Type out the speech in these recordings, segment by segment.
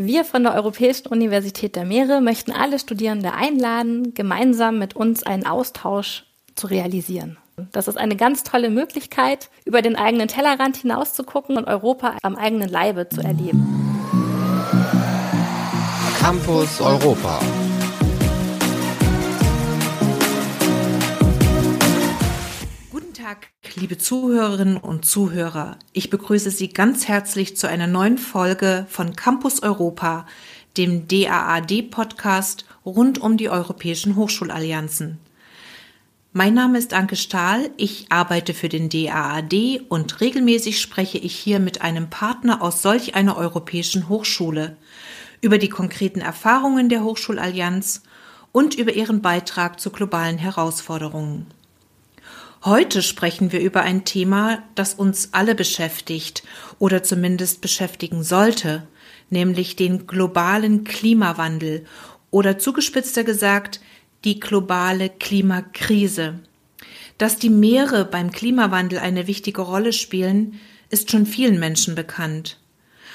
Wir von der Europäischen Universität der Meere möchten alle Studierende einladen, gemeinsam mit uns einen Austausch zu realisieren. Das ist eine ganz tolle Möglichkeit, über den eigenen Tellerrand hinaus zu gucken und Europa am eigenen Leibe zu erleben. Campus Europa. Liebe Zuhörerinnen und Zuhörer. Ich begrüße Sie ganz herzlich zu einer neuen Folge von Campus Europa, dem DAAD-Podcast rund um die europäischen Hochschulallianzen. Mein Name ist Anke Stahl, ich arbeite für den DAAD und regelmäßig spreche ich hier mit einem Partner aus solch einer europäischen Hochschule über die konkreten Erfahrungen der Hochschulallianz und über ihren Beitrag zu globalen Herausforderungen. Heute sprechen wir über ein Thema, das uns alle beschäftigt oder zumindest beschäftigen sollte, nämlich den globalen Klimawandel oder zugespitzter gesagt die globale Klimakrise. Dass die Meere beim Klimawandel eine wichtige Rolle spielen, ist schon vielen Menschen bekannt.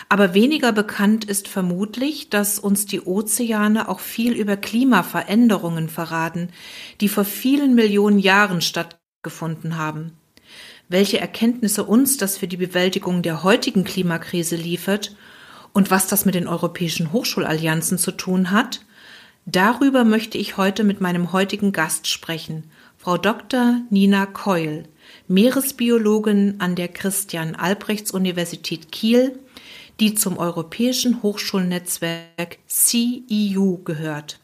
Aber weniger bekannt ist vermutlich, dass uns die Ozeane auch viel über Klimaveränderungen verraten, die vor vielen Millionen Jahren stattgefunden gefunden haben. Welche Erkenntnisse uns das für die Bewältigung der heutigen Klimakrise liefert und was das mit den europäischen Hochschulallianzen zu tun hat, darüber möchte ich heute mit meinem heutigen Gast sprechen, Frau Dr. Nina Keul, Meeresbiologin an der Christian Albrechts Universität Kiel, die zum Europäischen Hochschulnetzwerk CEU gehört.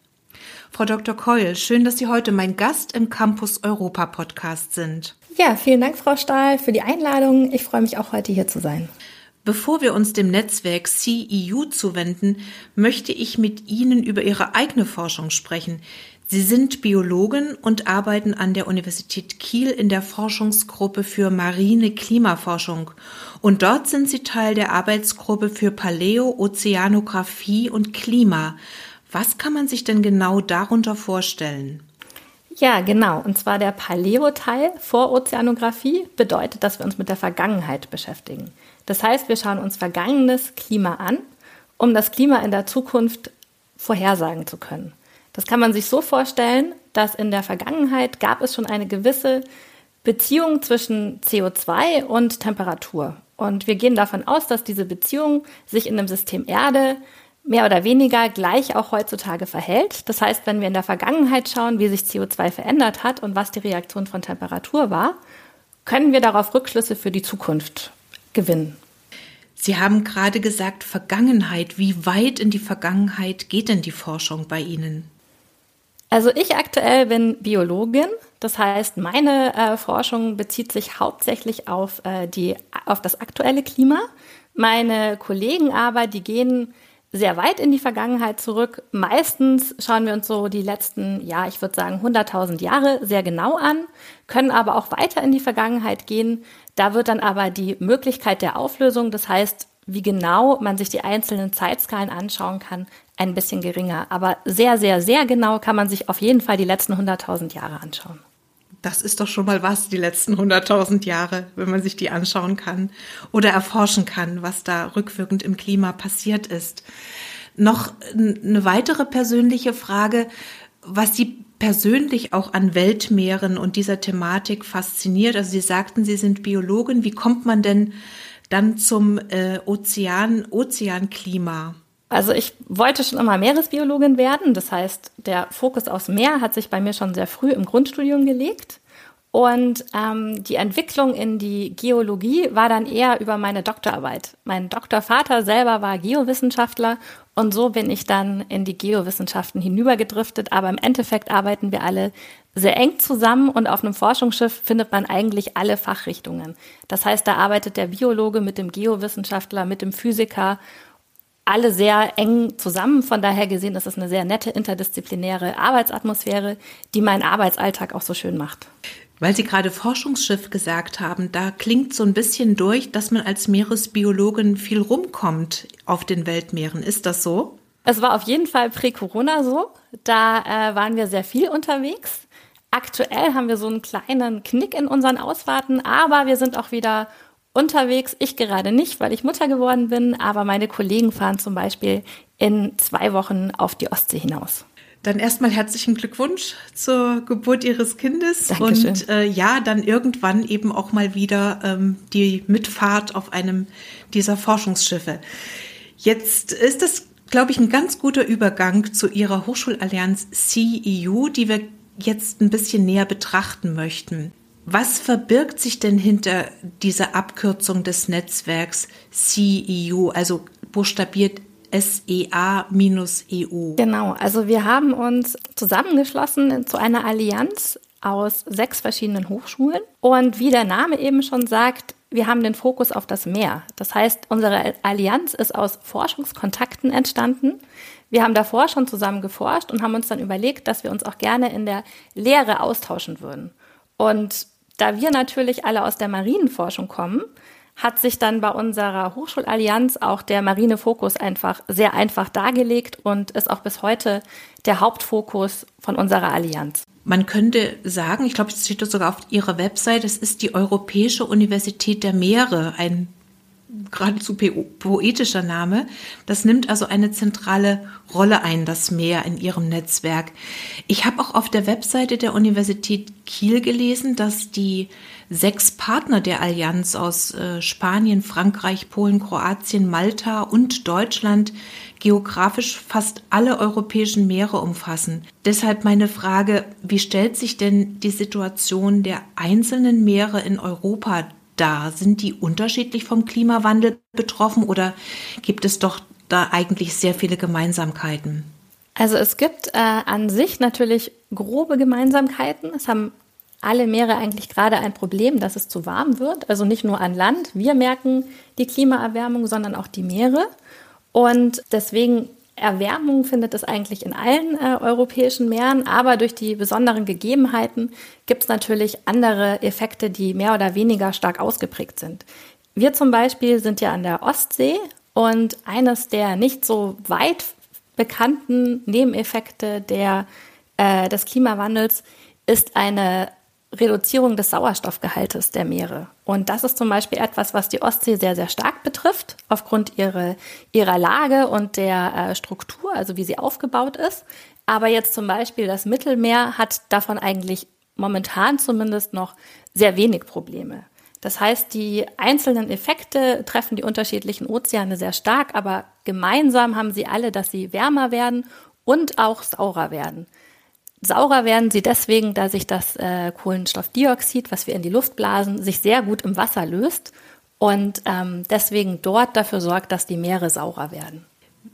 Frau Dr. Keul, schön, dass Sie heute mein Gast im Campus Europa Podcast sind. Ja, vielen Dank, Frau Stahl, für die Einladung. Ich freue mich auch heute hier zu sein. Bevor wir uns dem Netzwerk CEU zuwenden, möchte ich mit Ihnen über Ihre eigene Forschung sprechen. Sie sind Biologin und arbeiten an der Universität Kiel in der Forschungsgruppe für marine Klimaforschung. Und dort sind Sie Teil der Arbeitsgruppe für Paleo, Ozeanographie und Klima. Was kann man sich denn genau darunter vorstellen? Ja, genau. Und zwar der Paleo-Teil vor Ozeanographie bedeutet, dass wir uns mit der Vergangenheit beschäftigen. Das heißt, wir schauen uns vergangenes Klima an, um das Klima in der Zukunft vorhersagen zu können. Das kann man sich so vorstellen, dass in der Vergangenheit gab es schon eine gewisse Beziehung zwischen CO2 und Temperatur. Und wir gehen davon aus, dass diese Beziehung sich in dem System Erde mehr oder weniger gleich auch heutzutage verhält. Das heißt, wenn wir in der Vergangenheit schauen, wie sich CO2 verändert hat und was die Reaktion von Temperatur war, können wir darauf Rückschlüsse für die Zukunft gewinnen. Sie haben gerade gesagt Vergangenheit. Wie weit in die Vergangenheit geht denn die Forschung bei Ihnen? Also ich aktuell bin Biologin. Das heißt, meine äh, Forschung bezieht sich hauptsächlich auf, äh, die, auf das aktuelle Klima. Meine Kollegen aber, die gehen sehr weit in die Vergangenheit zurück. Meistens schauen wir uns so die letzten, ja, ich würde sagen 100.000 Jahre sehr genau an, können aber auch weiter in die Vergangenheit gehen. Da wird dann aber die Möglichkeit der Auflösung, das heißt, wie genau man sich die einzelnen Zeitskalen anschauen kann, ein bisschen geringer. Aber sehr, sehr, sehr genau kann man sich auf jeden Fall die letzten 100.000 Jahre anschauen das ist doch schon mal was, die letzten 100.000 Jahre, wenn man sich die anschauen kann oder erforschen kann, was da rückwirkend im Klima passiert ist. Noch eine weitere persönliche Frage, was Sie persönlich auch an Weltmeeren und dieser Thematik fasziniert. Also Sie sagten, Sie sind Biologin. Wie kommt man denn dann zum äh, Ozean, Ozeanklima? Also ich wollte schon immer Meeresbiologin werden. Das heißt, der Fokus aufs Meer hat sich bei mir schon sehr früh im Grundstudium gelegt. Und ähm, die Entwicklung in die Geologie war dann eher über meine Doktorarbeit. Mein Doktorvater selber war Geowissenschaftler und so bin ich dann in die Geowissenschaften hinübergedriftet. Aber im Endeffekt arbeiten wir alle sehr eng zusammen und auf einem Forschungsschiff findet man eigentlich alle Fachrichtungen. Das heißt, da arbeitet der Biologe mit dem Geowissenschaftler, mit dem Physiker alle sehr eng zusammen. Von daher gesehen ist es eine sehr nette interdisziplinäre Arbeitsatmosphäre, die meinen Arbeitsalltag auch so schön macht. Weil Sie gerade Forschungsschiff gesagt haben, da klingt so ein bisschen durch, dass man als Meeresbiologin viel rumkommt auf den Weltmeeren. Ist das so? Es war auf jeden Fall prä-Corona so. Da äh, waren wir sehr viel unterwegs. Aktuell haben wir so einen kleinen Knick in unseren Ausfahrten, aber wir sind auch wieder unterwegs. Ich gerade nicht, weil ich Mutter geworden bin, aber meine Kollegen fahren zum Beispiel in zwei Wochen auf die Ostsee hinaus. Dann erstmal herzlichen Glückwunsch zur Geburt Ihres Kindes Dankeschön. und äh, ja, dann irgendwann eben auch mal wieder ähm, die Mitfahrt auf einem dieser Forschungsschiffe. Jetzt ist das, glaube ich, ein ganz guter Übergang zu Ihrer Hochschulallianz CEU, die wir jetzt ein bisschen näher betrachten möchten. Was verbirgt sich denn hinter dieser Abkürzung des Netzwerks CEU, also buchstabiert SEA-EU? Genau, also wir haben uns zusammengeschlossen zu einer Allianz aus sechs verschiedenen Hochschulen. Und wie der Name eben schon sagt, wir haben den Fokus auf das Meer. Das heißt, unsere Allianz ist aus Forschungskontakten entstanden. Wir haben davor schon zusammen geforscht und haben uns dann überlegt, dass wir uns auch gerne in der Lehre austauschen würden. Und da wir natürlich alle aus der Marinenforschung kommen, hat sich dann bei unserer Hochschulallianz auch der Marinefokus einfach sehr einfach dargelegt und ist auch bis heute der Hauptfokus von unserer Allianz. Man könnte sagen, ich glaube, es steht sogar auf Ihrer Website, es ist die Europäische Universität der Meere, ein geradezu poetischer Name. Das nimmt also eine zentrale Rolle ein, das Meer in ihrem Netzwerk. Ich habe auch auf der Webseite der Universität Kiel gelesen, dass die sechs Partner der Allianz aus äh, Spanien, Frankreich, Polen, Kroatien, Malta und Deutschland geografisch fast alle europäischen Meere umfassen. Deshalb meine Frage, wie stellt sich denn die Situation der einzelnen Meere in Europa dar? Sind die unterschiedlich vom Klimawandel betroffen oder gibt es doch da eigentlich sehr viele Gemeinsamkeiten? Also es gibt äh, an sich natürlich grobe Gemeinsamkeiten. Es haben alle Meere eigentlich gerade ein Problem, dass es zu warm wird. Also nicht nur an Land. Wir merken die Klimaerwärmung, sondern auch die Meere. Und deswegen Erwärmung findet es eigentlich in allen äh, europäischen Meeren, aber durch die besonderen Gegebenheiten gibt es natürlich andere Effekte, die mehr oder weniger stark ausgeprägt sind. Wir zum Beispiel sind ja an der Ostsee und eines der nicht so weit bekannten Nebeneffekte der, äh, des Klimawandels ist eine Reduzierung des Sauerstoffgehaltes der Meere. Und das ist zum Beispiel etwas, was die Ostsee sehr, sehr stark betrifft, aufgrund ihrer, ihrer Lage und der äh, Struktur, also wie sie aufgebaut ist. Aber jetzt zum Beispiel das Mittelmeer hat davon eigentlich momentan zumindest noch sehr wenig Probleme. Das heißt, die einzelnen Effekte treffen die unterschiedlichen Ozeane sehr stark, aber gemeinsam haben sie alle, dass sie wärmer werden und auch saurer werden. Saurer werden sie deswegen, da sich das äh, Kohlenstoffdioxid, was wir in die Luft blasen, sich sehr gut im Wasser löst und ähm, deswegen dort dafür sorgt, dass die Meere saurer werden.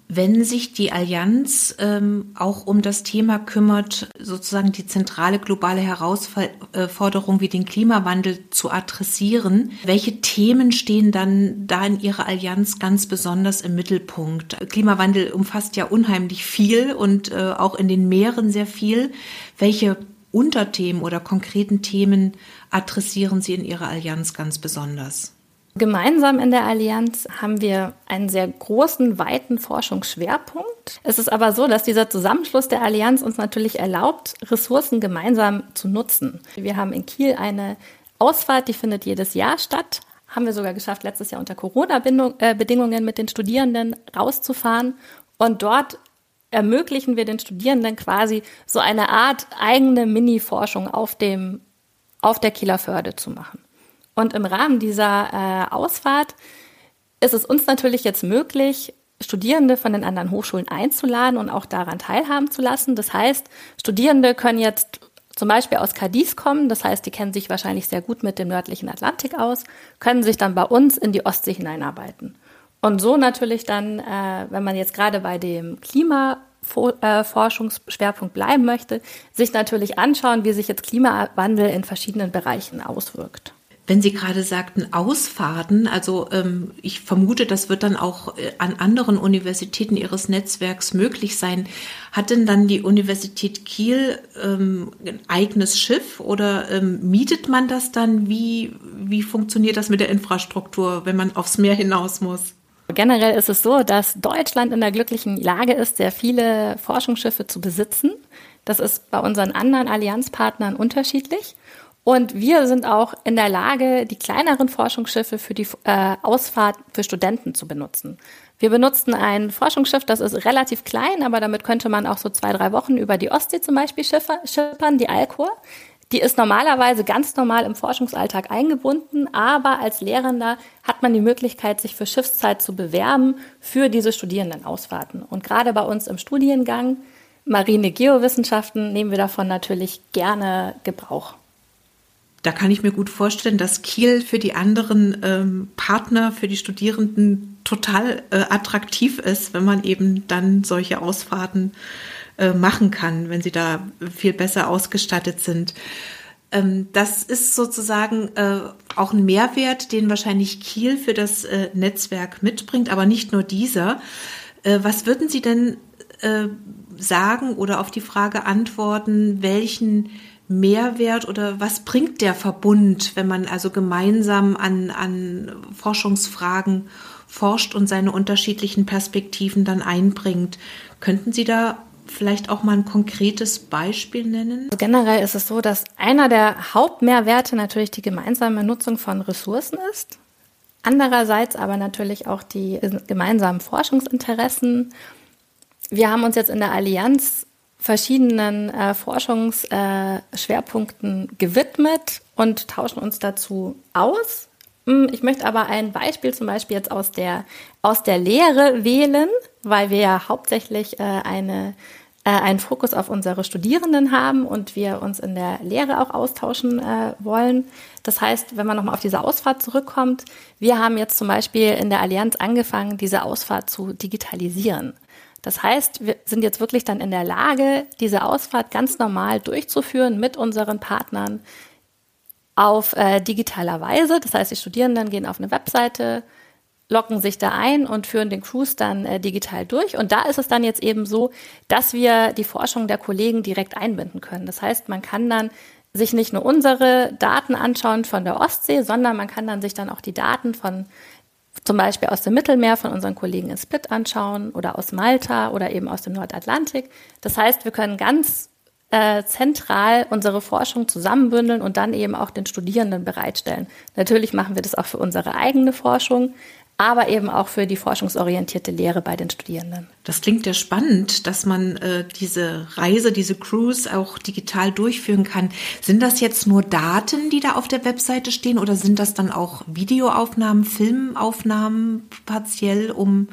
Wenn sich die Allianz ähm, auch um das Thema kümmert, sozusagen die zentrale globale Herausforderung wie den Klimawandel zu adressieren, welche Themen stehen dann da in Ihrer Allianz ganz besonders im Mittelpunkt? Klimawandel umfasst ja unheimlich viel und äh, auch in den Meeren sehr viel. Welche Unterthemen oder konkreten Themen adressieren Sie in Ihrer Allianz ganz besonders? Gemeinsam in der Allianz haben wir einen sehr großen, weiten Forschungsschwerpunkt. Es ist aber so, dass dieser Zusammenschluss der Allianz uns natürlich erlaubt, Ressourcen gemeinsam zu nutzen. Wir haben in Kiel eine Ausfahrt, die findet jedes Jahr statt. Haben wir sogar geschafft, letztes Jahr unter Corona-Bedingungen mit den Studierenden rauszufahren. Und dort ermöglichen wir den Studierenden quasi so eine Art eigene Mini-Forschung auf dem, auf der Kieler Förde zu machen. Und im Rahmen dieser äh, Ausfahrt ist es uns natürlich jetzt möglich, Studierende von den anderen Hochschulen einzuladen und auch daran teilhaben zu lassen. Das heißt, Studierende können jetzt zum Beispiel aus Cadiz kommen, das heißt, die kennen sich wahrscheinlich sehr gut mit dem nördlichen Atlantik aus, können sich dann bei uns in die Ostsee hineinarbeiten. Und so natürlich dann, äh, wenn man jetzt gerade bei dem Klimaforschungsschwerpunkt bleiben möchte, sich natürlich anschauen, wie sich jetzt Klimawandel in verschiedenen Bereichen auswirkt. Wenn Sie gerade sagten Ausfahrten, also ähm, ich vermute, das wird dann auch äh, an anderen Universitäten Ihres Netzwerks möglich sein. Hat denn dann die Universität Kiel ähm, ein eigenes Schiff oder ähm, mietet man das dann? Wie, wie funktioniert das mit der Infrastruktur, wenn man aufs Meer hinaus muss? Generell ist es so, dass Deutschland in der glücklichen Lage ist, sehr viele Forschungsschiffe zu besitzen. Das ist bei unseren anderen Allianzpartnern unterschiedlich. Und wir sind auch in der Lage, die kleineren Forschungsschiffe für die äh, Ausfahrt für Studenten zu benutzen. Wir benutzten ein Forschungsschiff, das ist relativ klein, aber damit könnte man auch so zwei, drei Wochen über die Ostsee zum Beispiel schippern, die Alcor. Die ist normalerweise ganz normal im Forschungsalltag eingebunden, aber als Lehrender hat man die Möglichkeit, sich für Schiffszeit zu bewerben für diese Studierendenausfahrten. Und gerade bei uns im Studiengang Marine Geowissenschaften nehmen wir davon natürlich gerne Gebrauch. Da kann ich mir gut vorstellen, dass Kiel für die anderen ähm, Partner, für die Studierenden total äh, attraktiv ist, wenn man eben dann solche Ausfahrten äh, machen kann, wenn sie da viel besser ausgestattet sind. Ähm, das ist sozusagen äh, auch ein Mehrwert, den wahrscheinlich Kiel für das äh, Netzwerk mitbringt, aber nicht nur dieser. Äh, was würden Sie denn sagen oder auf die Frage antworten, welchen Mehrwert oder was bringt der Verbund, wenn man also gemeinsam an, an Forschungsfragen forscht und seine unterschiedlichen Perspektiven dann einbringt? Könnten Sie da vielleicht auch mal ein konkretes Beispiel nennen? Also generell ist es so, dass einer der Hauptmehrwerte natürlich die gemeinsame Nutzung von Ressourcen ist. Andererseits aber natürlich auch die gemeinsamen Forschungsinteressen. Wir haben uns jetzt in der Allianz verschiedenen äh, Forschungsschwerpunkten äh, gewidmet und tauschen uns dazu aus. Hm, ich möchte aber ein Beispiel zum Beispiel jetzt aus der, aus der Lehre wählen, weil wir ja hauptsächlich äh, eine, äh, einen Fokus auf unsere Studierenden haben und wir uns in der Lehre auch austauschen äh, wollen. Das heißt, wenn man nochmal auf diese Ausfahrt zurückkommt, wir haben jetzt zum Beispiel in der Allianz angefangen, diese Ausfahrt zu digitalisieren. Das heißt, wir sind jetzt wirklich dann in der Lage, diese Ausfahrt ganz normal durchzuführen mit unseren Partnern auf äh, digitaler Weise. Das heißt, die Studierenden gehen auf eine Webseite, locken sich da ein und führen den Cruise dann äh, digital durch. Und da ist es dann jetzt eben so, dass wir die Forschung der Kollegen direkt einbinden können. Das heißt, man kann dann sich nicht nur unsere Daten anschauen von der Ostsee, sondern man kann dann sich dann auch die Daten von zum Beispiel aus dem Mittelmeer von unseren Kollegen in Split anschauen oder aus Malta oder eben aus dem Nordatlantik. Das heißt, wir können ganz äh, zentral unsere Forschung zusammenbündeln und dann eben auch den Studierenden bereitstellen. Natürlich machen wir das auch für unsere eigene Forschung, aber eben auch für die forschungsorientierte Lehre bei den Studierenden. Das klingt ja spannend, dass man äh, diese Reise, diese Cruise auch digital durchführen kann. Sind das jetzt nur Daten, die da auf der Webseite stehen oder sind das dann auch Videoaufnahmen, Filmaufnahmen partiell, um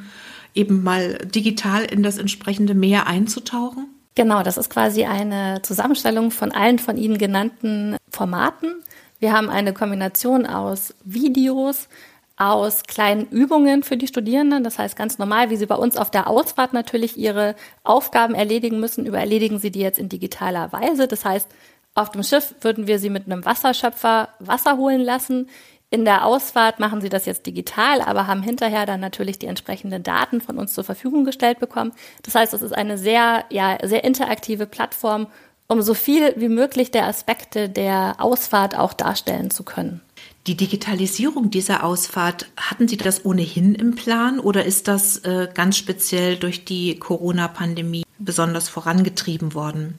eben mal digital in das entsprechende Meer einzutauchen? Genau, das ist quasi eine Zusammenstellung von allen von Ihnen genannten Formaten. Wir haben eine Kombination aus Videos, aus kleinen Übungen für die Studierenden. Das heißt ganz normal, wie sie bei uns auf der Ausfahrt natürlich ihre Aufgaben erledigen müssen, übererledigen sie die jetzt in digitaler Weise. Das heißt, auf dem Schiff würden wir sie mit einem Wasserschöpfer Wasser holen lassen. In der Ausfahrt machen sie das jetzt digital, aber haben hinterher dann natürlich die entsprechenden Daten von uns zur Verfügung gestellt bekommen. Das heißt, es ist eine sehr, ja, sehr interaktive Plattform, um so viel wie möglich der Aspekte der Ausfahrt auch darstellen zu können. Die Digitalisierung dieser Ausfahrt, hatten Sie das ohnehin im Plan oder ist das äh, ganz speziell durch die Corona-Pandemie besonders vorangetrieben worden?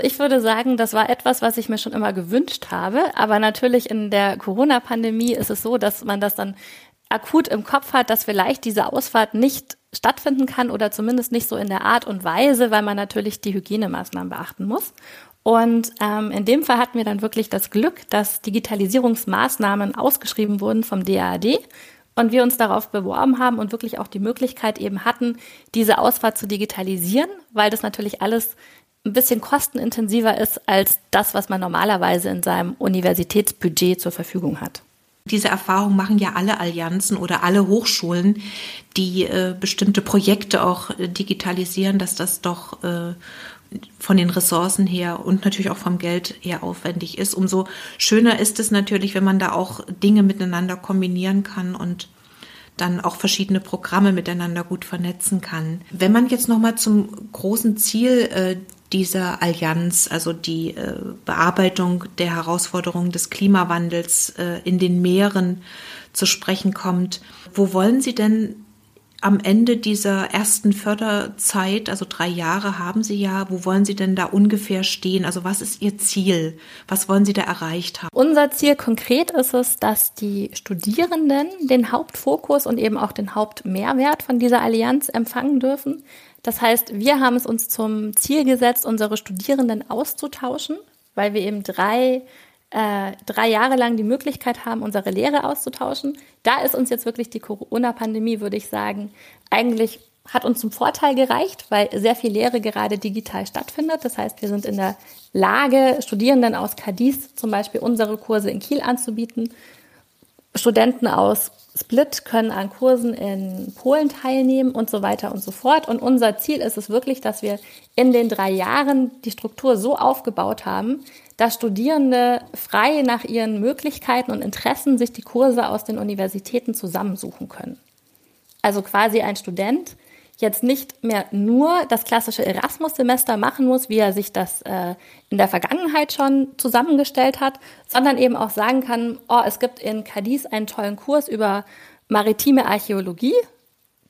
Ich würde sagen, das war etwas, was ich mir schon immer gewünscht habe. Aber natürlich in der Corona-Pandemie ist es so, dass man das dann akut im Kopf hat, dass vielleicht diese Ausfahrt nicht stattfinden kann oder zumindest nicht so in der Art und Weise, weil man natürlich die Hygienemaßnahmen beachten muss. Und ähm, in dem Fall hatten wir dann wirklich das Glück, dass Digitalisierungsmaßnahmen ausgeschrieben wurden vom DAAD und wir uns darauf beworben haben und wirklich auch die Möglichkeit eben hatten, diese Ausfahrt zu digitalisieren, weil das natürlich alles ein bisschen kostenintensiver ist als das, was man normalerweise in seinem Universitätsbudget zur Verfügung hat. Diese Erfahrung machen ja alle Allianzen oder alle Hochschulen, die äh, bestimmte Projekte auch äh, digitalisieren, dass das doch äh, von den Ressourcen her und natürlich auch vom Geld her aufwendig ist. Umso schöner ist es natürlich, wenn man da auch Dinge miteinander kombinieren kann und dann auch verschiedene Programme miteinander gut vernetzen kann. Wenn man jetzt noch mal zum großen Ziel äh, dieser Allianz, also die äh, Bearbeitung der Herausforderungen des Klimawandels äh, in den Meeren zu sprechen kommt, wo wollen Sie denn am Ende dieser ersten Förderzeit, also drei Jahre haben Sie ja, wo wollen Sie denn da ungefähr stehen? Also was ist Ihr Ziel? Was wollen Sie da erreicht haben? Unser Ziel konkret ist es, dass die Studierenden den Hauptfokus und eben auch den Hauptmehrwert von dieser Allianz empfangen dürfen. Das heißt, wir haben es uns zum Ziel gesetzt, unsere Studierenden auszutauschen, weil wir eben drei äh, drei Jahre lang die Möglichkeit haben, unsere Lehre auszutauschen. Da ist uns jetzt wirklich die Corona-Pandemie, würde ich sagen, eigentlich hat uns zum Vorteil gereicht, weil sehr viel Lehre gerade digital stattfindet. Das heißt, wir sind in der Lage, Studierenden aus Cadiz zum Beispiel unsere Kurse in Kiel anzubieten. Studenten aus Split können an Kursen in Polen teilnehmen und so weiter und so fort. Und unser Ziel ist es wirklich, dass wir in den drei Jahren die Struktur so aufgebaut haben, dass Studierende frei nach ihren Möglichkeiten und Interessen sich die Kurse aus den Universitäten zusammensuchen können. Also quasi ein Student jetzt nicht mehr nur das klassische Erasmus-Semester machen muss, wie er sich das äh, in der Vergangenheit schon zusammengestellt hat, sondern eben auch sagen kann, oh, es gibt in Cadiz einen tollen Kurs über maritime Archäologie.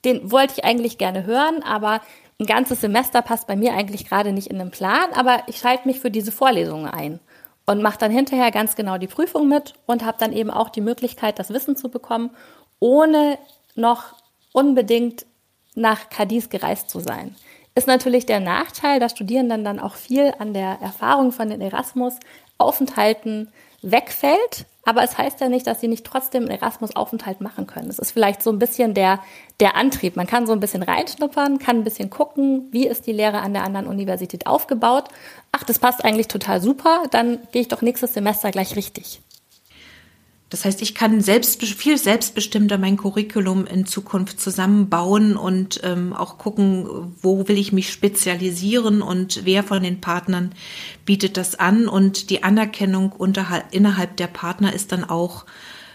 Den wollte ich eigentlich gerne hören, aber ein ganzes Semester passt bei mir eigentlich gerade nicht in den Plan, aber ich schalte mich für diese Vorlesungen ein und mache dann hinterher ganz genau die Prüfung mit und habe dann eben auch die Möglichkeit, das Wissen zu bekommen, ohne noch unbedingt nach Cadiz gereist zu sein. Ist natürlich der Nachteil, dass Studierenden dann auch viel an der Erfahrung von den Erasmus-Aufenthalten wegfällt. Aber es heißt ja nicht, dass sie nicht trotzdem einen Erasmus-Aufenthalt machen können. Es ist vielleicht so ein bisschen der, der Antrieb. Man kann so ein bisschen reinschnuppern, kann ein bisschen gucken, wie ist die Lehre an der anderen Universität aufgebaut. Ach, das passt eigentlich total super, dann gehe ich doch nächstes Semester gleich richtig. Das heißt, ich kann selbst, viel selbstbestimmter mein Curriculum in Zukunft zusammenbauen und ähm, auch gucken, wo will ich mich spezialisieren und wer von den Partnern bietet das an. Und die Anerkennung unterhalb, innerhalb der Partner ist dann auch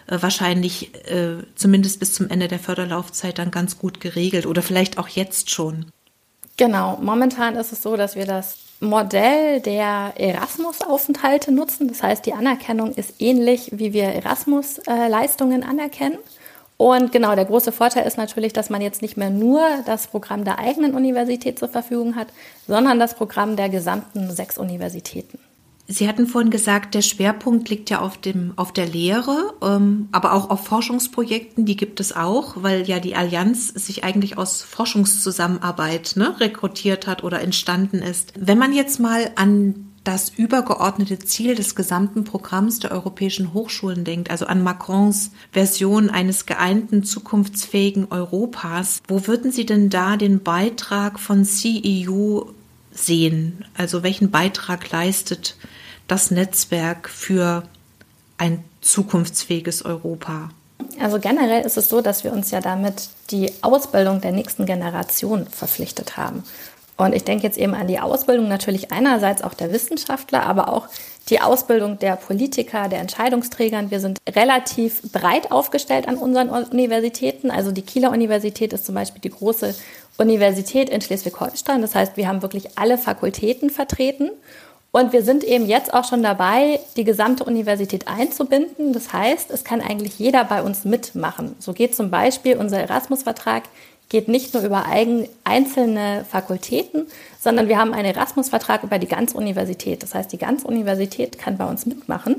äh, wahrscheinlich äh, zumindest bis zum Ende der Förderlaufzeit dann ganz gut geregelt oder vielleicht auch jetzt schon. Genau, momentan ist es so, dass wir das Modell der Erasmus-Aufenthalte nutzen. Das heißt, die Anerkennung ist ähnlich, wie wir Erasmus-Leistungen anerkennen. Und genau, der große Vorteil ist natürlich, dass man jetzt nicht mehr nur das Programm der eigenen Universität zur Verfügung hat, sondern das Programm der gesamten sechs Universitäten. Sie hatten vorhin gesagt, der Schwerpunkt liegt ja auf, dem, auf der Lehre, ähm, aber auch auf Forschungsprojekten, die gibt es auch, weil ja die Allianz sich eigentlich aus Forschungszusammenarbeit ne, rekrutiert hat oder entstanden ist. Wenn man jetzt mal an das übergeordnete Ziel des gesamten Programms der europäischen Hochschulen denkt, also an Macrons Version eines geeinten, zukunftsfähigen Europas, wo würden Sie denn da den Beitrag von CEU sehen? Also welchen Beitrag leistet das Netzwerk für ein zukunftsfähiges Europa? Also generell ist es so, dass wir uns ja damit die Ausbildung der nächsten Generation verpflichtet haben. Und ich denke jetzt eben an die Ausbildung natürlich einerseits auch der Wissenschaftler, aber auch die Ausbildung der Politiker, der Entscheidungsträger. Wir sind relativ breit aufgestellt an unseren Universitäten. Also die Kieler Universität ist zum Beispiel die große Universität in Schleswig-Holstein. Das heißt, wir haben wirklich alle Fakultäten vertreten. Und wir sind eben jetzt auch schon dabei, die gesamte Universität einzubinden. Das heißt, es kann eigentlich jeder bei uns mitmachen. So geht zum Beispiel unser Erasmus-Vertrag geht nicht nur über eigen, einzelne Fakultäten, sondern wir haben einen Erasmus-Vertrag über die ganze Universität. Das heißt, die ganze Universität kann bei uns mitmachen.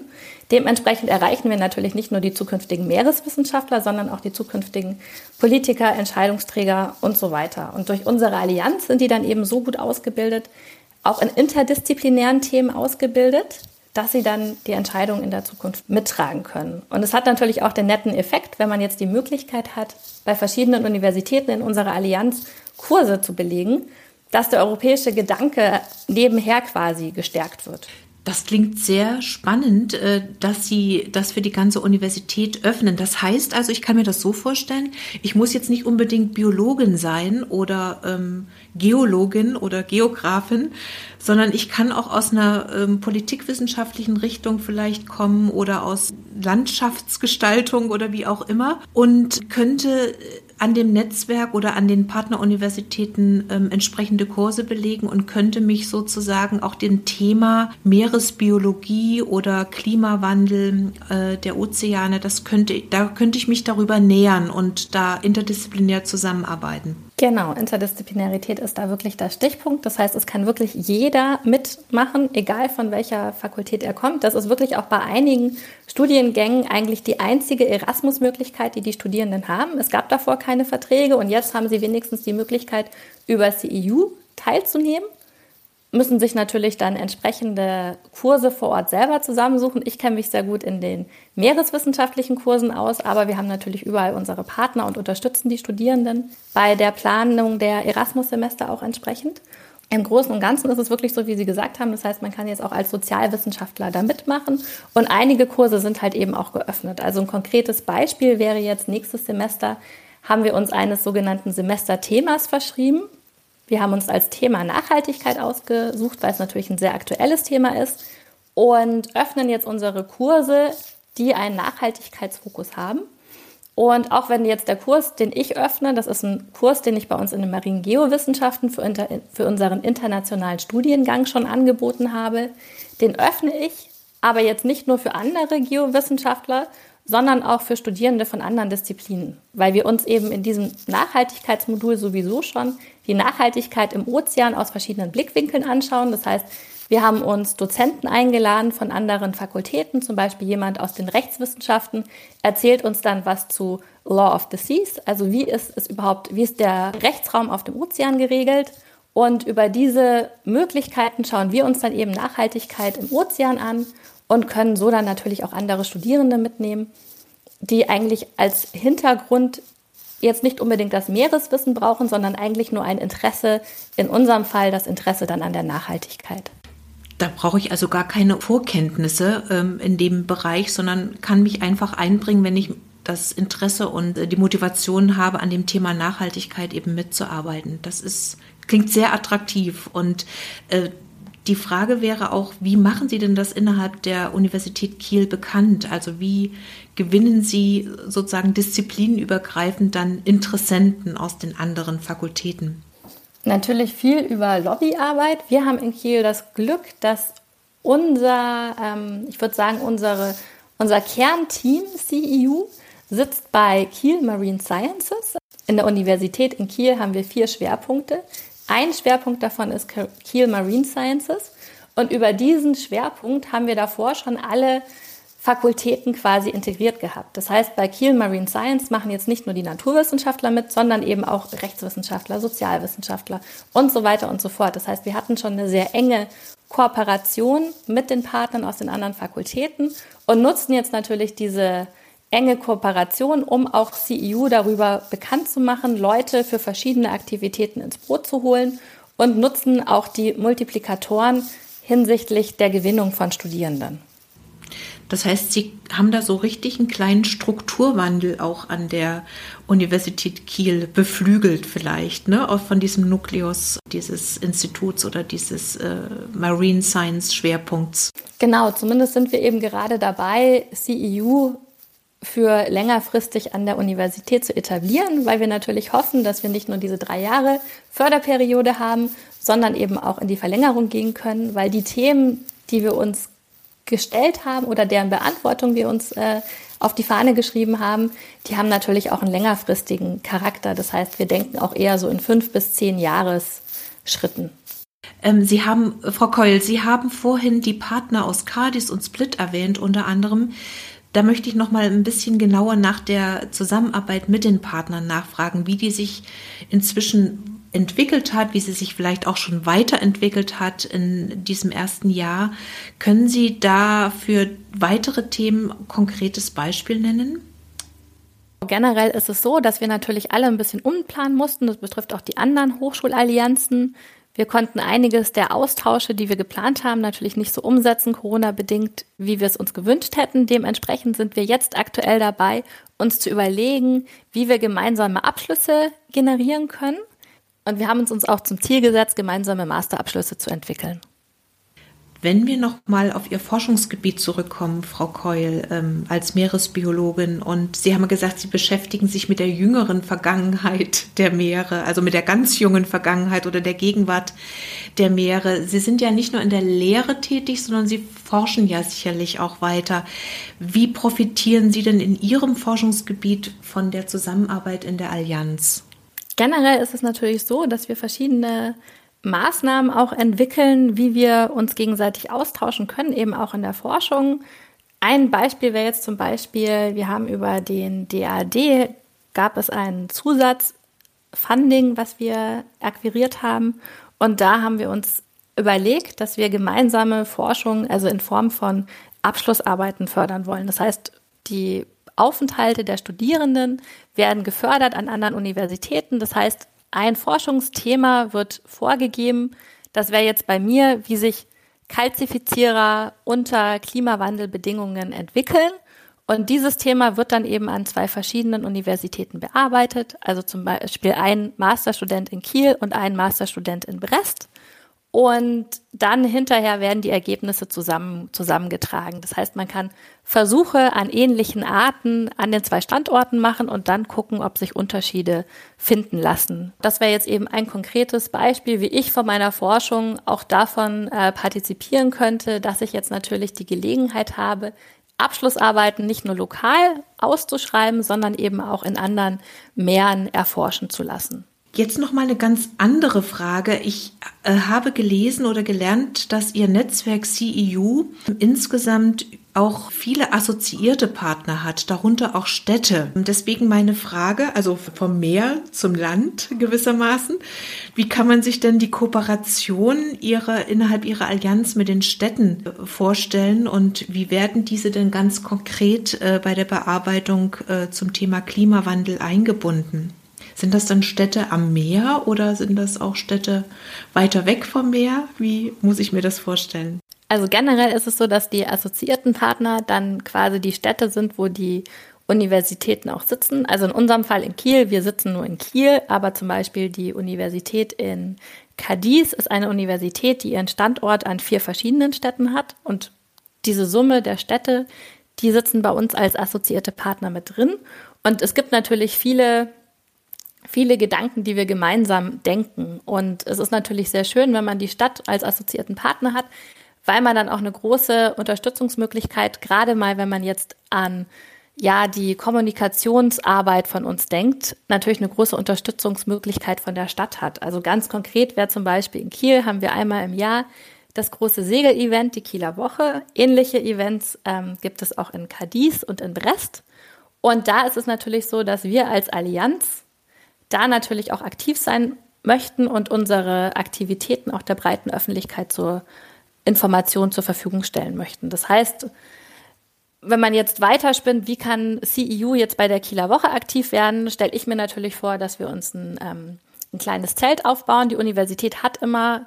Dementsprechend erreichen wir natürlich nicht nur die zukünftigen Meereswissenschaftler, sondern auch die zukünftigen Politiker, Entscheidungsträger und so weiter. Und durch unsere Allianz sind die dann eben so gut ausgebildet, auch in interdisziplinären Themen ausgebildet, dass sie dann die Entscheidung in der Zukunft mittragen können. Und es hat natürlich auch den netten Effekt, wenn man jetzt die Möglichkeit hat, bei verschiedenen Universitäten in unserer Allianz Kurse zu belegen, dass der europäische Gedanke nebenher quasi gestärkt wird. Das klingt sehr spannend, äh, dass Sie das für die ganze Universität öffnen. Das heißt also, ich kann mir das so vorstellen, ich muss jetzt nicht unbedingt Biologin sein oder ähm, Geologin oder Geografin, sondern ich kann auch aus einer ähm, politikwissenschaftlichen Richtung vielleicht kommen oder aus Landschaftsgestaltung oder wie auch immer und könnte an dem Netzwerk oder an den Partneruniversitäten ähm, entsprechende Kurse belegen und könnte mich sozusagen auch dem Thema Meeresbiologie oder Klimawandel äh, der Ozeane, das könnte, da könnte ich mich darüber nähern und da interdisziplinär zusammenarbeiten. Genau, Interdisziplinarität ist da wirklich der Stichpunkt. Das heißt, es kann wirklich jeder mitmachen, egal von welcher Fakultät er kommt. Das ist wirklich auch bei einigen Studiengängen eigentlich die einzige Erasmus-Möglichkeit, die die Studierenden haben. Es gab davor keine Verträge und jetzt haben sie wenigstens die Möglichkeit, über CEU teilzunehmen müssen sich natürlich dann entsprechende Kurse vor Ort selber zusammensuchen. Ich kenne mich sehr gut in den meereswissenschaftlichen Kursen aus, aber wir haben natürlich überall unsere Partner und unterstützen die Studierenden bei der Planung der Erasmus-Semester auch entsprechend. Im Großen und Ganzen ist es wirklich so, wie Sie gesagt haben. Das heißt, man kann jetzt auch als Sozialwissenschaftler da mitmachen. Und einige Kurse sind halt eben auch geöffnet. Also ein konkretes Beispiel wäre jetzt nächstes Semester haben wir uns eines sogenannten Semesterthemas verschrieben. Wir haben uns als Thema Nachhaltigkeit ausgesucht, weil es natürlich ein sehr aktuelles Thema ist und öffnen jetzt unsere Kurse, die einen Nachhaltigkeitsfokus haben. Und auch wenn jetzt der Kurs, den ich öffne, das ist ein Kurs, den ich bei uns in den Marinen Geowissenschaften für, für unseren internationalen Studiengang schon angeboten habe, den öffne ich aber jetzt nicht nur für andere Geowissenschaftler, sondern auch für Studierende von anderen Disziplinen, weil wir uns eben in diesem Nachhaltigkeitsmodul sowieso schon die Nachhaltigkeit im Ozean aus verschiedenen Blickwinkeln anschauen. Das heißt, wir haben uns Dozenten eingeladen von anderen Fakultäten, zum Beispiel jemand aus den Rechtswissenschaften, erzählt uns dann was zu Law of the Seas, also wie ist es überhaupt, wie ist der Rechtsraum auf dem Ozean geregelt. Und über diese Möglichkeiten schauen wir uns dann eben Nachhaltigkeit im Ozean an und können so dann natürlich auch andere Studierende mitnehmen, die eigentlich als Hintergrund jetzt nicht unbedingt das Meereswissen brauchen, sondern eigentlich nur ein Interesse, in unserem Fall das Interesse dann an der Nachhaltigkeit. Da brauche ich also gar keine Vorkenntnisse ähm, in dem Bereich, sondern kann mich einfach einbringen, wenn ich das Interesse und äh, die Motivation habe, an dem Thema Nachhaltigkeit eben mitzuarbeiten. Das ist, klingt sehr attraktiv und äh, die Frage wäre auch, wie machen Sie denn das innerhalb der Universität Kiel bekannt? Also wie gewinnen Sie sozusagen disziplinübergreifend dann Interessenten aus den anderen Fakultäten? Natürlich viel über Lobbyarbeit. Wir haben in Kiel das Glück, dass unser, ähm, ich würde sagen, unsere, unser Kernteam CEU sitzt bei Kiel Marine Sciences. In der Universität in Kiel haben wir vier Schwerpunkte. Ein Schwerpunkt davon ist Kiel Marine Sciences. Und über diesen Schwerpunkt haben wir davor schon alle Fakultäten quasi integriert gehabt. Das heißt, bei Kiel Marine Science machen jetzt nicht nur die Naturwissenschaftler mit, sondern eben auch Rechtswissenschaftler, Sozialwissenschaftler und so weiter und so fort. Das heißt, wir hatten schon eine sehr enge Kooperation mit den Partnern aus den anderen Fakultäten und nutzen jetzt natürlich diese enge Kooperation, um auch CEU darüber bekannt zu machen, Leute für verschiedene Aktivitäten ins Boot zu holen und nutzen auch die Multiplikatoren hinsichtlich der Gewinnung von Studierenden. Das heißt, Sie haben da so richtig einen kleinen Strukturwandel auch an der Universität Kiel beflügelt vielleicht, ne? Auch von diesem Nukleus dieses Instituts oder dieses äh, Marine Science Schwerpunkts. Genau, zumindest sind wir eben gerade dabei, CEU für längerfristig an der Universität zu etablieren, weil wir natürlich hoffen, dass wir nicht nur diese drei Jahre Förderperiode haben, sondern eben auch in die Verlängerung gehen können, weil die Themen, die wir uns gestellt haben oder deren Beantwortung wir uns äh, auf die Fahne geschrieben haben, die haben natürlich auch einen längerfristigen Charakter. Das heißt, wir denken auch eher so in fünf bis zehn Jahresschritten. Ähm, Sie haben, Frau Keul, Sie haben vorhin die Partner aus Cardis und Split erwähnt, unter anderem. Da möchte ich noch mal ein bisschen genauer nach der Zusammenarbeit mit den Partnern nachfragen, wie die sich inzwischen entwickelt hat, wie sie sich vielleicht auch schon weiterentwickelt hat in diesem ersten Jahr. Können Sie da für weitere Themen konkretes Beispiel nennen? Generell ist es so, dass wir natürlich alle ein bisschen umplanen mussten. Das betrifft auch die anderen Hochschulallianzen. Wir konnten einiges der Austausche, die wir geplant haben, natürlich nicht so umsetzen, Corona-bedingt, wie wir es uns gewünscht hätten. Dementsprechend sind wir jetzt aktuell dabei, uns zu überlegen, wie wir gemeinsame Abschlüsse generieren können. Und wir haben uns auch zum Ziel gesetzt, gemeinsame Masterabschlüsse zu entwickeln. Wenn wir noch mal auf Ihr Forschungsgebiet zurückkommen, Frau Keul, ähm, als Meeresbiologin, und Sie haben gesagt, Sie beschäftigen sich mit der jüngeren Vergangenheit der Meere, also mit der ganz jungen Vergangenheit oder der Gegenwart der Meere. Sie sind ja nicht nur in der Lehre tätig, sondern Sie forschen ja sicherlich auch weiter. Wie profitieren Sie denn in Ihrem Forschungsgebiet von der Zusammenarbeit in der Allianz? Generell ist es natürlich so, dass wir verschiedene Maßnahmen auch entwickeln, wie wir uns gegenseitig austauschen können, eben auch in der Forschung. Ein Beispiel wäre jetzt zum Beispiel, wir haben über den DAD, gab es ein Zusatzfunding, was wir akquiriert haben. Und da haben wir uns überlegt, dass wir gemeinsame Forschung, also in Form von Abschlussarbeiten fördern wollen. Das heißt, die Aufenthalte der Studierenden werden gefördert an anderen Universitäten. Das heißt, ein Forschungsthema wird vorgegeben. Das wäre jetzt bei mir, wie sich Kalzifizierer unter Klimawandelbedingungen entwickeln. Und dieses Thema wird dann eben an zwei verschiedenen Universitäten bearbeitet. Also zum Beispiel ein Masterstudent in Kiel und ein Masterstudent in Brest. Und dann hinterher werden die Ergebnisse zusammen, zusammengetragen. Das heißt, man kann Versuche an ähnlichen Arten an den zwei Standorten machen und dann gucken, ob sich Unterschiede finden lassen. Das wäre jetzt eben ein konkretes Beispiel, wie ich von meiner Forschung auch davon äh, partizipieren könnte, dass ich jetzt natürlich die Gelegenheit habe, Abschlussarbeiten nicht nur lokal auszuschreiben, sondern eben auch in anderen Meeren erforschen zu lassen. Jetzt noch mal eine ganz andere Frage. Ich äh, habe gelesen oder gelernt, dass Ihr Netzwerk CEU insgesamt auch viele assoziierte Partner hat, darunter auch Städte. Deswegen meine Frage, also vom Meer zum Land gewissermaßen, wie kann man sich denn die Kooperation ihrer, innerhalb ihrer Allianz mit den Städten äh, vorstellen und wie werden diese denn ganz konkret äh, bei der Bearbeitung äh, zum Thema Klimawandel eingebunden? Sind das dann Städte am Meer oder sind das auch Städte weiter weg vom Meer? Wie muss ich mir das vorstellen? Also generell ist es so, dass die assoziierten Partner dann quasi die Städte sind, wo die Universitäten auch sitzen. Also in unserem Fall in Kiel, wir sitzen nur in Kiel, aber zum Beispiel die Universität in Cadiz ist eine Universität, die ihren Standort an vier verschiedenen Städten hat. Und diese Summe der Städte, die sitzen bei uns als assoziierte Partner mit drin. Und es gibt natürlich viele viele Gedanken, die wir gemeinsam denken. Und es ist natürlich sehr schön, wenn man die Stadt als assoziierten Partner hat, weil man dann auch eine große Unterstützungsmöglichkeit, gerade mal wenn man jetzt an ja, die Kommunikationsarbeit von uns denkt, natürlich eine große Unterstützungsmöglichkeit von der Stadt hat. Also ganz konkret wäre zum Beispiel in Kiel haben wir einmal im Jahr das große Segel-Event, die Kieler Woche. Ähnliche Events ähm, gibt es auch in Cadiz und in Brest. Und da ist es natürlich so, dass wir als Allianz da natürlich auch aktiv sein möchten und unsere Aktivitäten auch der breiten Öffentlichkeit zur Information zur Verfügung stellen möchten. Das heißt, wenn man jetzt weiterspinnt, wie kann CEU jetzt bei der Kieler Woche aktiv werden, stelle ich mir natürlich vor, dass wir uns ein, ähm, ein kleines Zelt aufbauen. Die Universität hat immer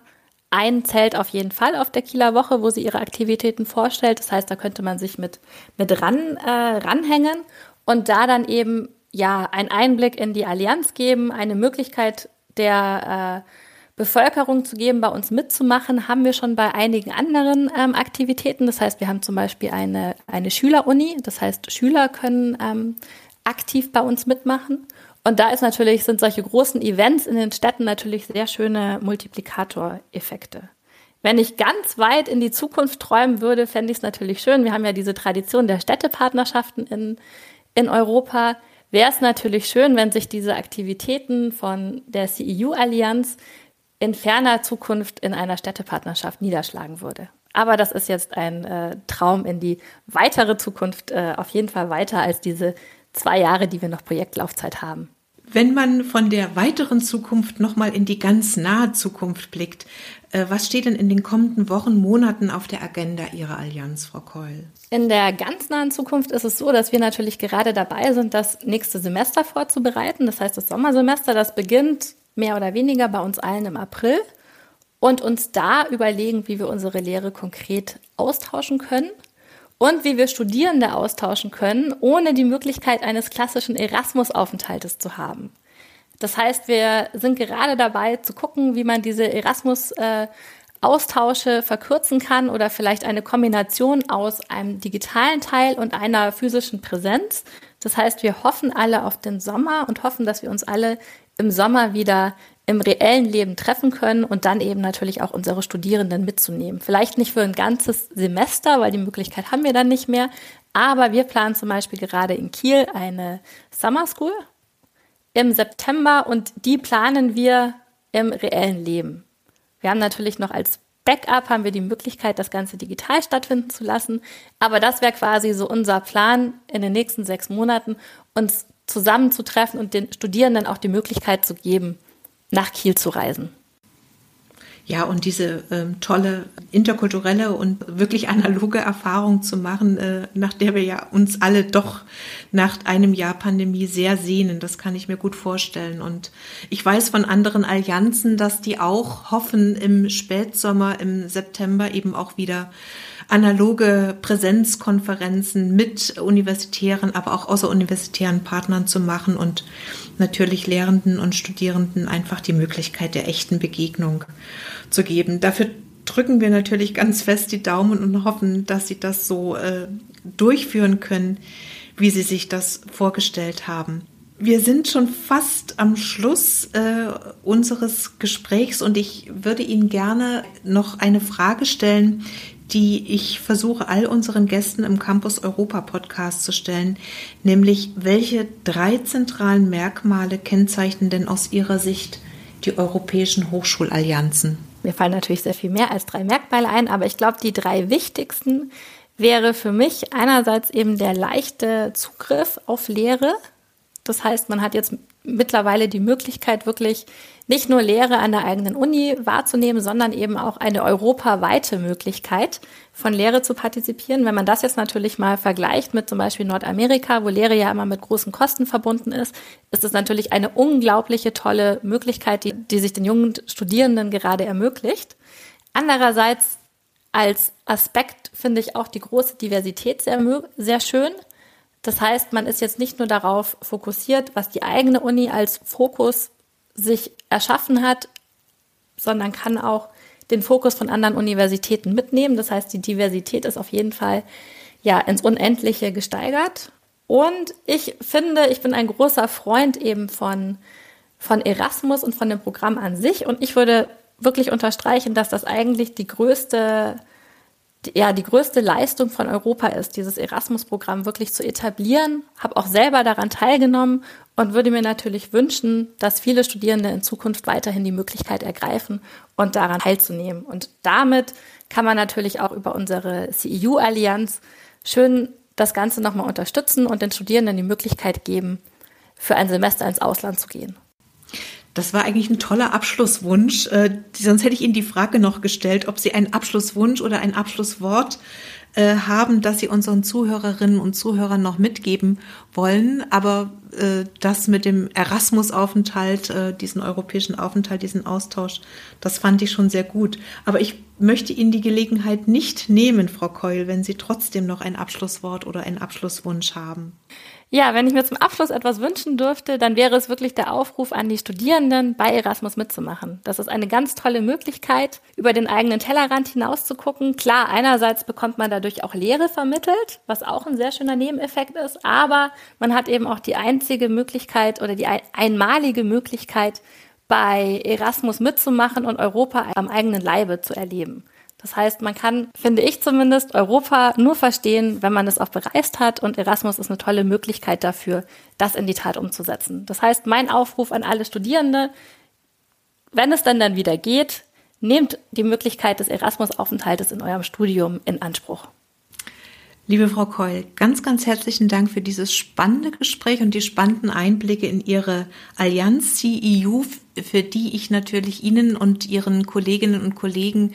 ein Zelt auf jeden Fall auf der Kieler Woche, wo sie ihre Aktivitäten vorstellt. Das heißt, da könnte man sich mit, mit ran, äh, ranhängen und da dann eben ja, einen Einblick in die Allianz geben, eine Möglichkeit der äh, Bevölkerung zu geben, bei uns mitzumachen, haben wir schon bei einigen anderen ähm, Aktivitäten. Das heißt, wir haben zum Beispiel eine, eine Schüleruni, das heißt, Schüler können ähm, aktiv bei uns mitmachen. Und da ist natürlich, sind solche großen Events in den Städten natürlich sehr schöne Multiplikatoreffekte. Wenn ich ganz weit in die Zukunft träumen würde, fände ich es natürlich schön. Wir haben ja diese Tradition der Städtepartnerschaften in, in Europa wäre es natürlich schön, wenn sich diese Aktivitäten von der CEU-Allianz in ferner Zukunft in einer Städtepartnerschaft niederschlagen würde. Aber das ist jetzt ein äh, Traum in die weitere Zukunft, äh, auf jeden Fall weiter als diese zwei Jahre, die wir noch Projektlaufzeit haben. Wenn man von der weiteren Zukunft nochmal in die ganz nahe Zukunft blickt, äh, was steht denn in den kommenden Wochen, Monaten auf der Agenda Ihrer Allianz, Frau Keul? In der ganz nahen Zukunft ist es so, dass wir natürlich gerade dabei sind, das nächste Semester vorzubereiten. Das heißt, das Sommersemester, das beginnt mehr oder weniger bei uns allen im April und uns da überlegen, wie wir unsere Lehre konkret austauschen können und wie wir Studierende austauschen können, ohne die Möglichkeit eines klassischen Erasmus-Aufenthaltes zu haben. Das heißt, wir sind gerade dabei zu gucken, wie man diese Erasmus- Austausche verkürzen kann oder vielleicht eine Kombination aus einem digitalen Teil und einer physischen Präsenz. Das heißt, wir hoffen alle auf den Sommer und hoffen, dass wir uns alle im Sommer wieder im reellen Leben treffen können und dann eben natürlich auch unsere Studierenden mitzunehmen. Vielleicht nicht für ein ganzes Semester, weil die Möglichkeit haben wir dann nicht mehr. Aber wir planen zum Beispiel gerade in Kiel eine Summer School im September und die planen wir im reellen Leben. Wir haben natürlich noch als Backup haben wir die Möglichkeit, das Ganze digital stattfinden zu lassen. Aber das wäre quasi so unser Plan in den nächsten sechs Monaten, uns zusammenzutreffen und den Studierenden auch die Möglichkeit zu geben, nach Kiel zu reisen. Ja, und diese ähm, tolle interkulturelle und wirklich analoge Erfahrung zu machen, äh, nach der wir ja uns alle doch nach einem Jahr Pandemie sehr sehnen, das kann ich mir gut vorstellen. Und ich weiß von anderen Allianzen, dass die auch hoffen, im Spätsommer, im September eben auch wieder analoge Präsenzkonferenzen mit universitären, aber auch außeruniversitären Partnern zu machen und natürlich Lehrenden und Studierenden einfach die Möglichkeit der echten Begegnung zu geben. Dafür drücken wir natürlich ganz fest die Daumen und hoffen, dass sie das so äh, durchführen können, wie sie sich das vorgestellt haben. Wir sind schon fast am Schluss äh, unseres Gesprächs und ich würde Ihnen gerne noch eine Frage stellen, die ich versuche all unseren Gästen im Campus Europa Podcast zu stellen, nämlich welche drei zentralen Merkmale kennzeichnen denn aus Ihrer Sicht die europäischen Hochschulallianzen? Mir fallen natürlich sehr viel mehr als drei Merkmale ein, aber ich glaube, die drei wichtigsten wäre für mich einerseits eben der leichte Zugriff auf Lehre. Das heißt, man hat jetzt mittlerweile die Möglichkeit, wirklich nicht nur Lehre an der eigenen Uni wahrzunehmen, sondern eben auch eine europaweite Möglichkeit, von Lehre zu partizipieren. Wenn man das jetzt natürlich mal vergleicht mit zum Beispiel Nordamerika, wo Lehre ja immer mit großen Kosten verbunden ist, ist es natürlich eine unglaubliche tolle Möglichkeit, die, die sich den jungen Studierenden gerade ermöglicht. Andererseits als Aspekt finde ich auch die große Diversität sehr, sehr schön. Das heißt, man ist jetzt nicht nur darauf fokussiert, was die eigene Uni als Fokus sich erschaffen hat, sondern kann auch den Fokus von anderen Universitäten mitnehmen. Das heißt, die Diversität ist auf jeden Fall ja ins Unendliche gesteigert. Und ich finde, ich bin ein großer Freund eben von, von Erasmus und von dem Programm an sich. Und ich würde wirklich unterstreichen, dass das eigentlich die größte ja die größte Leistung von Europa ist, dieses Erasmus-Programm wirklich zu etablieren. Habe auch selber daran teilgenommen und würde mir natürlich wünschen, dass viele Studierende in Zukunft weiterhin die Möglichkeit ergreifen und daran teilzunehmen. Und damit kann man natürlich auch über unsere CEU-Allianz schön das Ganze nochmal unterstützen und den Studierenden die Möglichkeit geben, für ein Semester ins Ausland zu gehen. Das war eigentlich ein toller Abschlusswunsch. Äh, sonst hätte ich Ihnen die Frage noch gestellt, ob Sie einen Abschlusswunsch oder ein Abschlusswort äh, haben, das Sie unseren Zuhörerinnen und Zuhörern noch mitgeben wollen. Aber das mit dem Erasmus-Aufenthalt, äh, diesen europäischen Aufenthalt, diesen Austausch, das fand ich schon sehr gut. Aber ich möchte Ihnen die Gelegenheit nicht nehmen, Frau Keul, wenn Sie trotzdem noch ein Abschlusswort oder einen Abschlusswunsch haben. Ja, wenn ich mir zum Abschluss etwas wünschen dürfte, dann wäre es wirklich der Aufruf an die Studierenden, bei Erasmus mitzumachen. Das ist eine ganz tolle Möglichkeit, über den eigenen Tellerrand hinaus zu gucken. Klar, einerseits bekommt man dadurch auch Lehre vermittelt, was auch ein sehr schöner Nebeneffekt ist, aber man hat eben auch die einzige Möglichkeit oder die einmalige Möglichkeit, bei Erasmus mitzumachen und Europa am eigenen Leibe zu erleben. Das heißt, man kann, finde ich zumindest, Europa nur verstehen, wenn man es auch bereist hat und Erasmus ist eine tolle Möglichkeit dafür, das in die Tat umzusetzen. Das heißt, mein Aufruf an alle Studierende, wenn es dann dann wieder geht, nehmt die Möglichkeit des Erasmus-Aufenthaltes in eurem Studium in Anspruch. Liebe Frau Keul, ganz, ganz herzlichen Dank für dieses spannende Gespräch und die spannenden Einblicke in Ihre Allianz CEU, für die ich natürlich Ihnen und Ihren Kolleginnen und Kollegen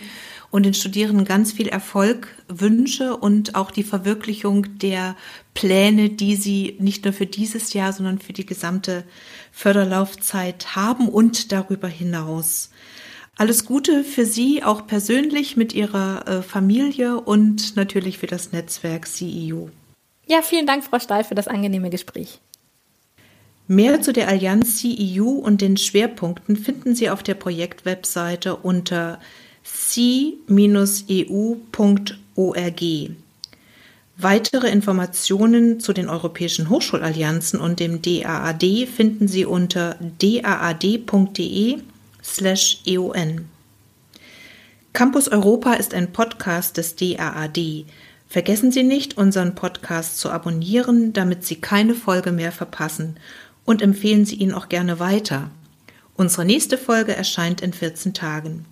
und den Studierenden ganz viel Erfolg wünsche und auch die Verwirklichung der Pläne, die sie nicht nur für dieses Jahr, sondern für die gesamte Förderlaufzeit haben und darüber hinaus. Alles Gute für Sie auch persönlich mit Ihrer äh, Familie und natürlich für das Netzwerk CEU. Ja, vielen Dank, Frau Stahl, für das angenehme Gespräch. Mehr zu der Allianz CEU und den Schwerpunkten finden Sie auf der Projektwebseite unter c-eu.org. Weitere Informationen zu den europäischen Hochschulallianzen und dem DAAD finden Sie unter daad.de/eon. Campus Europa ist ein Podcast des DAAD. Vergessen Sie nicht, unseren Podcast zu abonnieren, damit Sie keine Folge mehr verpassen und empfehlen Sie ihn auch gerne weiter. Unsere nächste Folge erscheint in 14 Tagen.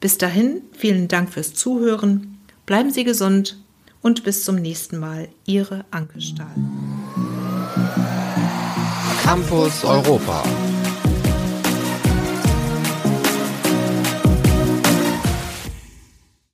Bis dahin, vielen Dank fürs Zuhören, bleiben Sie gesund und bis zum nächsten Mal. Ihre Anke Stahl. Campus Europa.